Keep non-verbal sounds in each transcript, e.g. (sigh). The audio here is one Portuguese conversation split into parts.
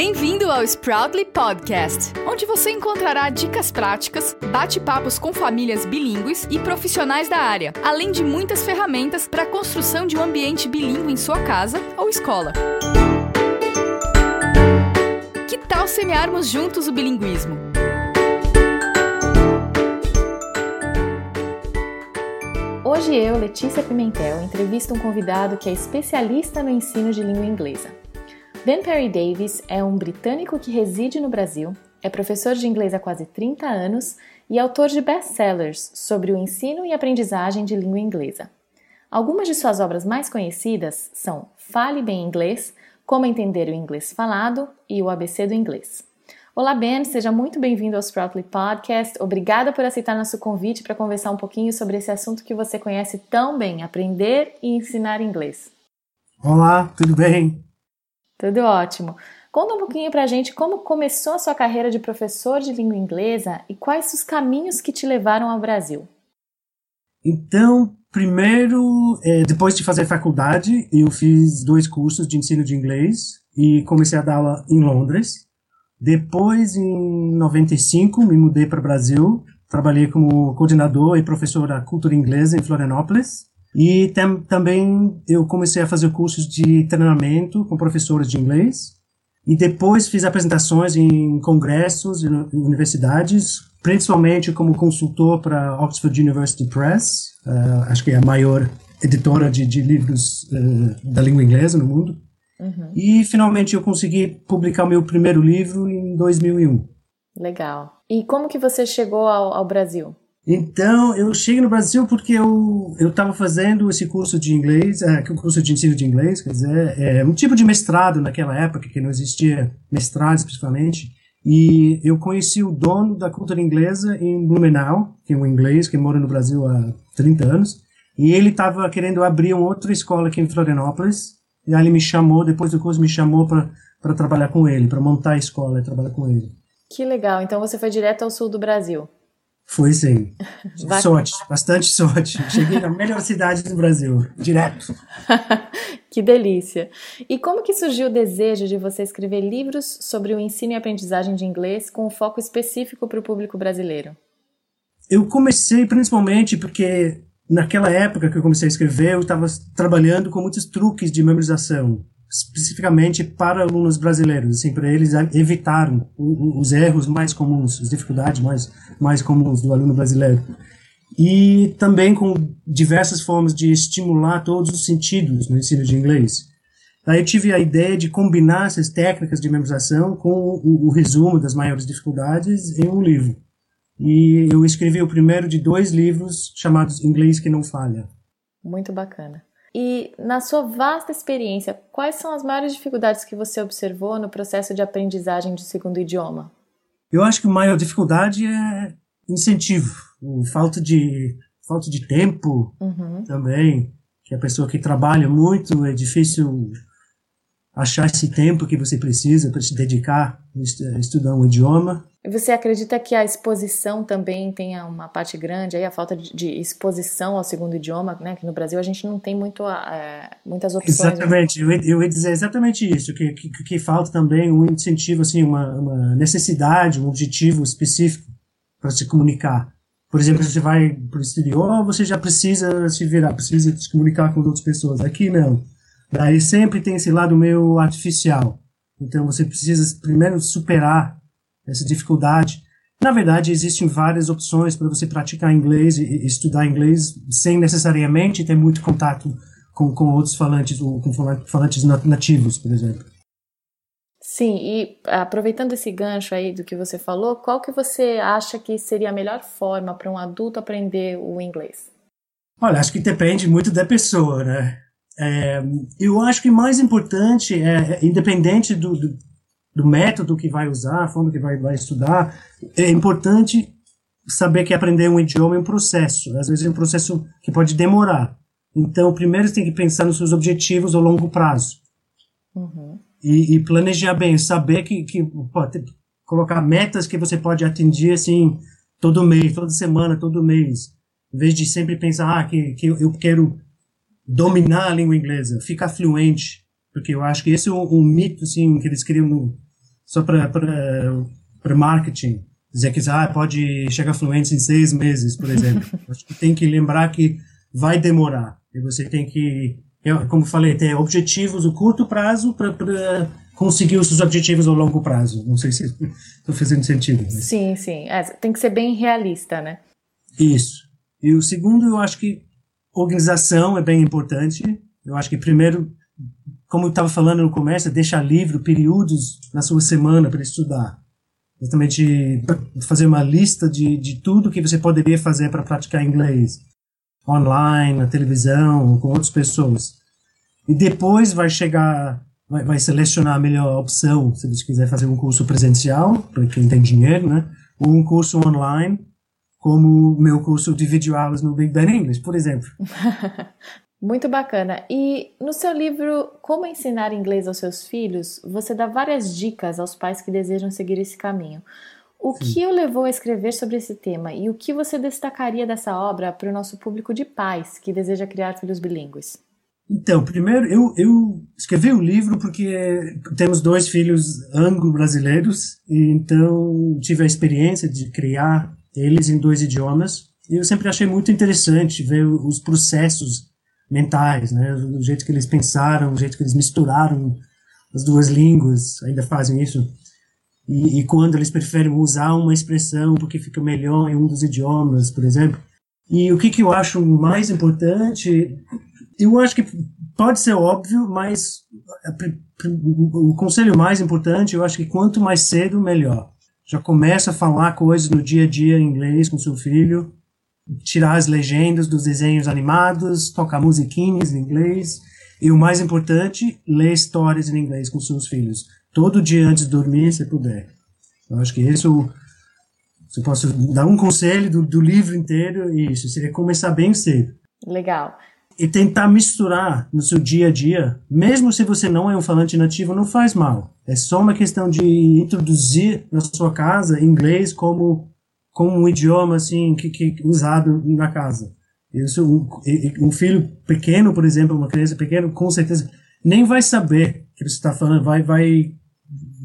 Bem-vindo ao Sproutly Podcast, onde você encontrará dicas práticas, bate-papos com famílias bilíngues e profissionais da área, além de muitas ferramentas para a construção de um ambiente bilíngue em sua casa ou escola. Que tal semearmos juntos o bilinguismo? Hoje eu, Letícia Pimentel, entrevisto um convidado que é especialista no ensino de língua inglesa. Ben Perry Davis é um britânico que reside no Brasil, é professor de inglês há quase 30 anos e autor de best-sellers sobre o ensino e aprendizagem de língua inglesa. Algumas de suas obras mais conhecidas são Fale Bem Inglês, Como Entender o Inglês Falado e o ABC do Inglês. Olá, Ben, seja muito bem-vindo ao Sproutly Podcast. Obrigada por aceitar nosso convite para conversar um pouquinho sobre esse assunto que você conhece tão bem, aprender e ensinar inglês. Olá, tudo bem? Tudo ótimo. Conta um pouquinho pra gente como começou a sua carreira de professor de língua inglesa e quais os caminhos que te levaram ao Brasil. Então, primeiro, é, depois de fazer faculdade, eu fiz dois cursos de ensino de inglês e comecei a dar aula em Londres. Depois, em 95, me mudei para o Brasil. Trabalhei como coordenador e professor da cultura inglesa em Florianópolis. E tam, também eu comecei a fazer cursos de treinamento com professores de inglês. E depois fiz apresentações em congressos e universidades, principalmente como consultor para Oxford University Press, uh, acho que é a maior editora de, de livros uh, da língua inglesa no mundo. Uhum. E finalmente eu consegui publicar o meu primeiro livro em 2001. Legal. E como que você chegou ao, ao Brasil? Então, eu cheguei no Brasil porque eu estava fazendo esse curso de inglês, é, curso de ensino de inglês, quer dizer, é um tipo de mestrado naquela época, que não existia mestrado especificamente, e eu conheci o dono da cultura inglesa em Blumenau, que é um inglês que mora no Brasil há 30 anos, e ele estava querendo abrir uma outra escola aqui em Florianópolis, e aí ele me chamou, depois do curso me chamou para trabalhar com ele, para montar a escola e trabalhar com ele. Que legal, então você foi direto ao sul do Brasil. Foi sim. (laughs) sorte, bastante sorte. Cheguei na melhor cidade do Brasil, direto. (laughs) que delícia. E como que surgiu o desejo de você escrever livros sobre o ensino e aprendizagem de inglês com um foco específico para o público brasileiro? Eu comecei principalmente porque naquela época que eu comecei a escrever, eu estava trabalhando com muitos truques de memorização especificamente para alunos brasileiros, assim, para eles evitar os erros mais comuns, as dificuldades mais, mais comuns do aluno brasileiro. E também com diversas formas de estimular todos os sentidos no ensino de inglês. Daí eu tive a ideia de combinar essas técnicas de memorização com o, o resumo das maiores dificuldades em um livro. E eu escrevi o primeiro de dois livros chamados Inglês que não falha. Muito bacana. E na sua vasta experiência, quais são as maiores dificuldades que você observou no processo de aprendizagem de segundo idioma? Eu acho que a maior dificuldade é incentivo, falta de falta de tempo uhum. também, que a pessoa que trabalha muito é difícil achar esse tempo que você precisa para se dedicar a estudar um idioma. E você acredita que a exposição também tenha uma parte grande, aí a falta de, de exposição ao segundo idioma, né? Que no Brasil a gente não tem muito, é, muitas opções. Né? Exatamente, eu, eu ia dizer exatamente isso, que, que, que falta também um incentivo, assim, uma, uma necessidade, um objetivo específico para se comunicar. Por exemplo, se você vai para o exterior, você já precisa se virar, precisa se comunicar com outras pessoas. Aqui não. Daí sempre tem esse lado meio artificial. Então você precisa primeiro superar essa dificuldade. Na verdade, existem várias opções para você praticar inglês e estudar inglês sem necessariamente ter muito contato com, com outros falantes ou com falantes nativos, por exemplo. Sim, e aproveitando esse gancho aí do que você falou, qual que você acha que seria a melhor forma para um adulto aprender o inglês? Olha, acho que depende muito da pessoa, né? É, eu acho que mais importante é, é, independente do, do, do, método que vai usar, a forma que vai, vai estudar, é importante saber que aprender um idioma é um processo. Às vezes é um processo que pode demorar. Então, primeiro você tem que pensar nos seus objetivos a longo prazo. Uhum. E, e, planejar bem, saber que, que pode colocar metas que você pode atingir assim todo mês, toda semana, todo mês. Em vez de sempre pensar ah, que, que eu quero dominar a língua inglesa, ficar fluente, porque eu acho que esse é um, um mito assim que eles criam no, só para marketing, dizer que ah, pode chegar fluente em seis meses, por exemplo. (laughs) Acho que tem que lembrar que vai demorar. E você tem que, como falei, ter objetivos no curto prazo para conseguir os seus objetivos ao longo prazo. Não sei se (laughs) estou fazendo sentido. Mas... Sim, sim. É, tem que ser bem realista, né? Isso. E o segundo, eu acho que organização é bem importante. Eu acho que primeiro, como eu estava falando no começo, deixar livre períodos na sua semana para estudar. Exatamente fazer uma lista de, de tudo que você poderia fazer para praticar inglês. Online, na televisão, com outras pessoas. E depois vai chegar vai, vai selecionar a melhor opção, se você quiser fazer um curso presencial, para quem tem dinheiro, né? Ou um curso online, como o meu curso de videoaulas no Big Ben English, por exemplo. (laughs) Muito bacana. E no seu livro Como Ensinar Inglês aos Seus Filhos, você dá várias dicas aos pais que desejam seguir esse caminho. O Sim. que o levou a escrever sobre esse tema e o que você destacaria dessa obra para o nosso público de pais que deseja criar filhos bilíngues? Então, primeiro, eu, eu escrevi o livro porque temos dois filhos anglo-brasileiros, então tive a experiência de criar eles em dois idiomas. E eu sempre achei muito interessante ver os processos mentais, né? O jeito que eles pensaram, o jeito que eles misturaram as duas línguas, ainda fazem isso. E, e quando eles preferem usar uma expressão porque fica melhor em um dos idiomas, por exemplo. E o que, que eu acho mais importante eu acho que pode ser óbvio, mas o conselho mais importante, eu acho que quanto mais cedo, melhor. Já começa a falar coisas no dia a dia em inglês com seu filho, tirar as legendas dos desenhos animados, tocar musiquinhas em inglês. E o mais importante, ler histórias em inglês com seus filhos. Todo dia antes de dormir, se puder. Eu acho que isso, se eu posso dar um conselho do, do livro inteiro, isso seria começar bem cedo. Legal e tentar misturar no seu dia a dia, mesmo se você não é um falante nativo, não faz mal. É só uma questão de introduzir na sua casa inglês como como um idioma assim que, que usado na casa. Isso, um, um filho pequeno, por exemplo, uma criança pequena, com certeza nem vai saber que você está falando, vai vai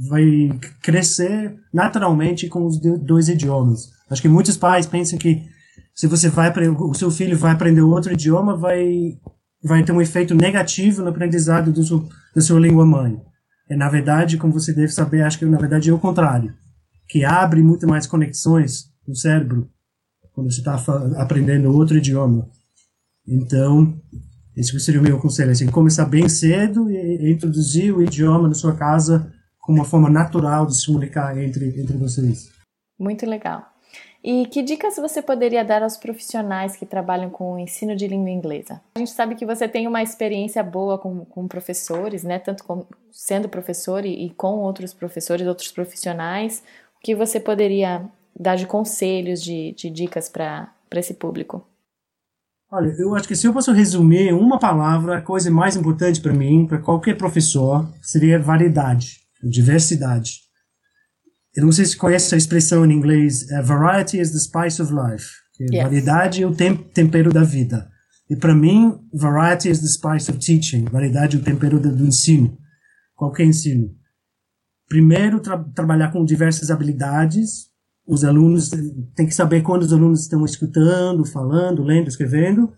vai crescer naturalmente com os dois idiomas. Acho que muitos pais pensam que se você vai o seu filho vai aprender outro idioma, vai vai ter um efeito negativo no aprendizado do seu, da sua língua mãe. É na verdade, como você deve saber, acho que na verdade é o contrário, que abre muito mais conexões no cérebro quando você está aprendendo outro idioma. Então, esse seria o meu conselho, assim, começar bem cedo e, e introduzir o idioma na sua casa como uma forma natural de se comunicar entre, entre vocês. Muito legal. E que dicas você poderia dar aos profissionais que trabalham com o ensino de língua inglesa? A gente sabe que você tem uma experiência boa com, com professores, né? Tanto com, sendo professor e, e com outros professores, outros profissionais. O que você poderia dar de conselhos, de, de dicas para esse público? Olha, eu acho que se eu posso resumir uma palavra, a coisa mais importante para mim, para qualquer professor, seria variedade, diversidade. Eu não sei se conhece a expressão em inglês, uh, variety is the spice of life. Yes. Variedade é o tem tempero da vida. E para mim, variety is the spice of teaching. Variedade é o tempero do, do ensino. Qualquer ensino. Primeiro, tra trabalhar com diversas habilidades. Os alunos têm que saber quando os alunos estão escutando, falando, lendo, escrevendo,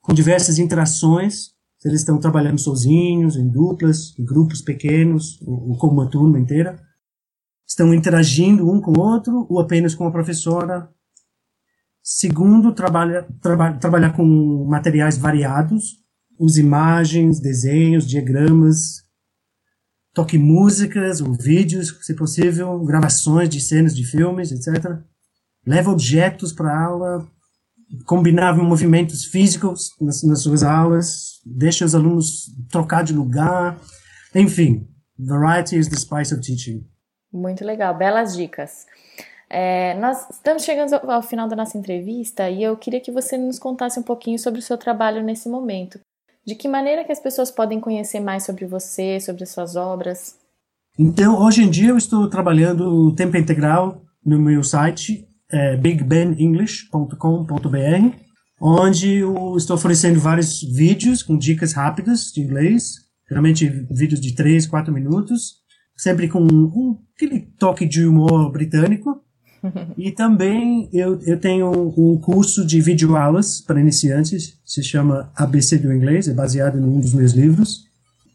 com diversas interações. Se eles estão trabalhando sozinhos, em duplas, em grupos pequenos, ou, ou com uma turma inteira estão interagindo um com o outro ou apenas com a professora. Segundo, trabalha, traba, trabalhar com materiais variados, use imagens, desenhos, diagramas, toque músicas ou vídeos, se possível, gravações de cenas de filmes, etc. Leva objetos para a aula, combinar movimentos físicos nas, nas suas aulas, deixa os alunos trocar de lugar, enfim, variety is the spice of teaching. Muito legal, belas dicas. É, nós estamos chegando ao final da nossa entrevista e eu queria que você nos contasse um pouquinho sobre o seu trabalho nesse momento. De que maneira que as pessoas podem conhecer mais sobre você, sobre suas obras? Então, hoje em dia eu estou trabalhando tempo integral no meu site é, bigbenenglish.com.br, onde eu estou oferecendo vários vídeos com dicas rápidas de inglês, geralmente vídeos de 3, 4 minutos, sempre com um, aquele toque de humor britânico. E também eu, eu tenho um curso de videoaulas para iniciantes, se chama ABC do Inglês, é baseado em um dos meus livros.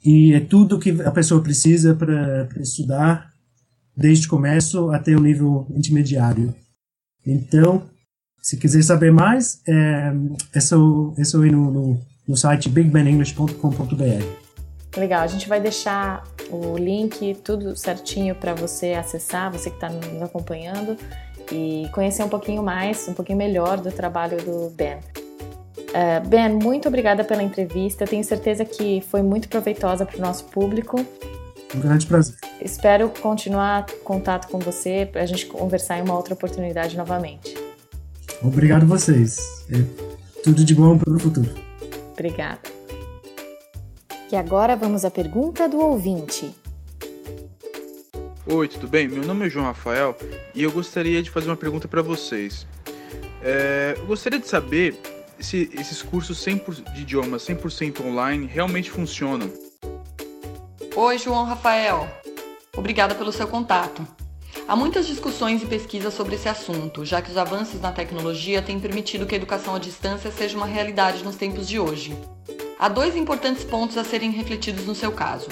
E é tudo que a pessoa precisa para estudar, desde o começo até o nível intermediário. Então, se quiser saber mais, é, é só, é só ir no, no, no site bigbenenglish.com.br. Legal, a gente vai deixar o link, tudo certinho para você acessar, você que está nos acompanhando e conhecer um pouquinho mais, um pouquinho melhor do trabalho do Ben. Uh, ben, muito obrigada pela entrevista. Eu tenho certeza que foi muito proveitosa para o nosso público. Um grande prazer. Espero continuar contato com você para a gente conversar em uma outra oportunidade novamente. Obrigado vocês. É tudo de bom para o futuro. Obrigada. E agora vamos à pergunta do ouvinte. Oi, tudo bem? Meu nome é João Rafael e eu gostaria de fazer uma pergunta para vocês. É, eu gostaria de saber se esses cursos 100% de idiomas 100% online realmente funcionam. Oi, João Rafael. Obrigada pelo seu contato. Há muitas discussões e pesquisas sobre esse assunto, já que os avanços na tecnologia têm permitido que a educação à distância seja uma realidade nos tempos de hoje. Há dois importantes pontos a serem refletidos no seu caso.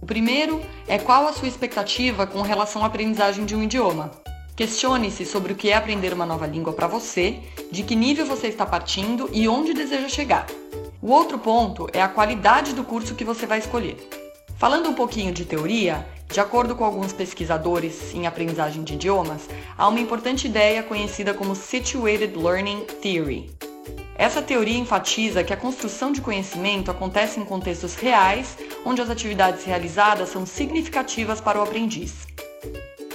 O primeiro é qual a sua expectativa com relação à aprendizagem de um idioma. Questione-se sobre o que é aprender uma nova língua para você, de que nível você está partindo e onde deseja chegar. O outro ponto é a qualidade do curso que você vai escolher. Falando um pouquinho de teoria, de acordo com alguns pesquisadores em aprendizagem de idiomas, há uma importante ideia conhecida como Situated Learning Theory. Essa teoria enfatiza que a construção de conhecimento acontece em contextos reais, onde as atividades realizadas são significativas para o aprendiz.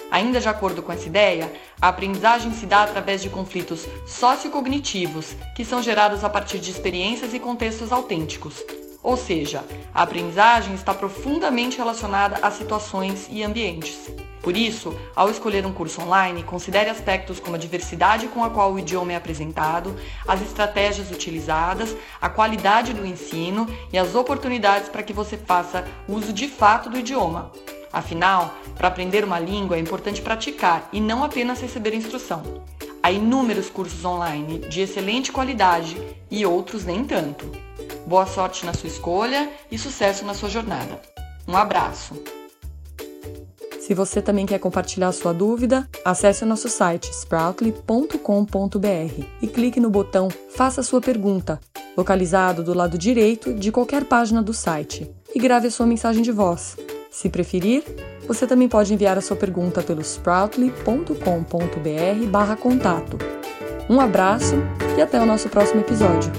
Ainda de acordo com essa ideia, a aprendizagem se dá através de conflitos sociocognitivos, que são gerados a partir de experiências e contextos autênticos. Ou seja, a aprendizagem está profundamente relacionada a situações e ambientes. Por isso, ao escolher um curso online, considere aspectos como a diversidade com a qual o idioma é apresentado, as estratégias utilizadas, a qualidade do ensino e as oportunidades para que você faça uso de fato do idioma. Afinal, para aprender uma língua é importante praticar e não apenas receber instrução. Há inúmeros cursos online de excelente qualidade e outros nem tanto. Boa sorte na sua escolha e sucesso na sua jornada. Um abraço! Se você também quer compartilhar sua dúvida, acesse o nosso site sproutly.com.br e clique no botão Faça sua pergunta, localizado do lado direito de qualquer página do site, e grave a sua mensagem de voz. Se preferir, você também pode enviar a sua pergunta pelo sproutly.com.br/contato. Um abraço e até o nosso próximo episódio.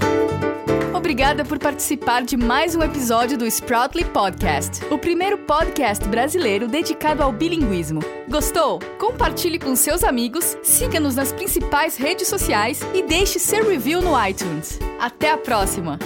Obrigada por participar de mais um episódio do Sproutly Podcast, o primeiro podcast brasileiro dedicado ao bilinguismo. Gostou? Compartilhe com seus amigos, siga-nos nas principais redes sociais e deixe seu review no iTunes. Até a próxima!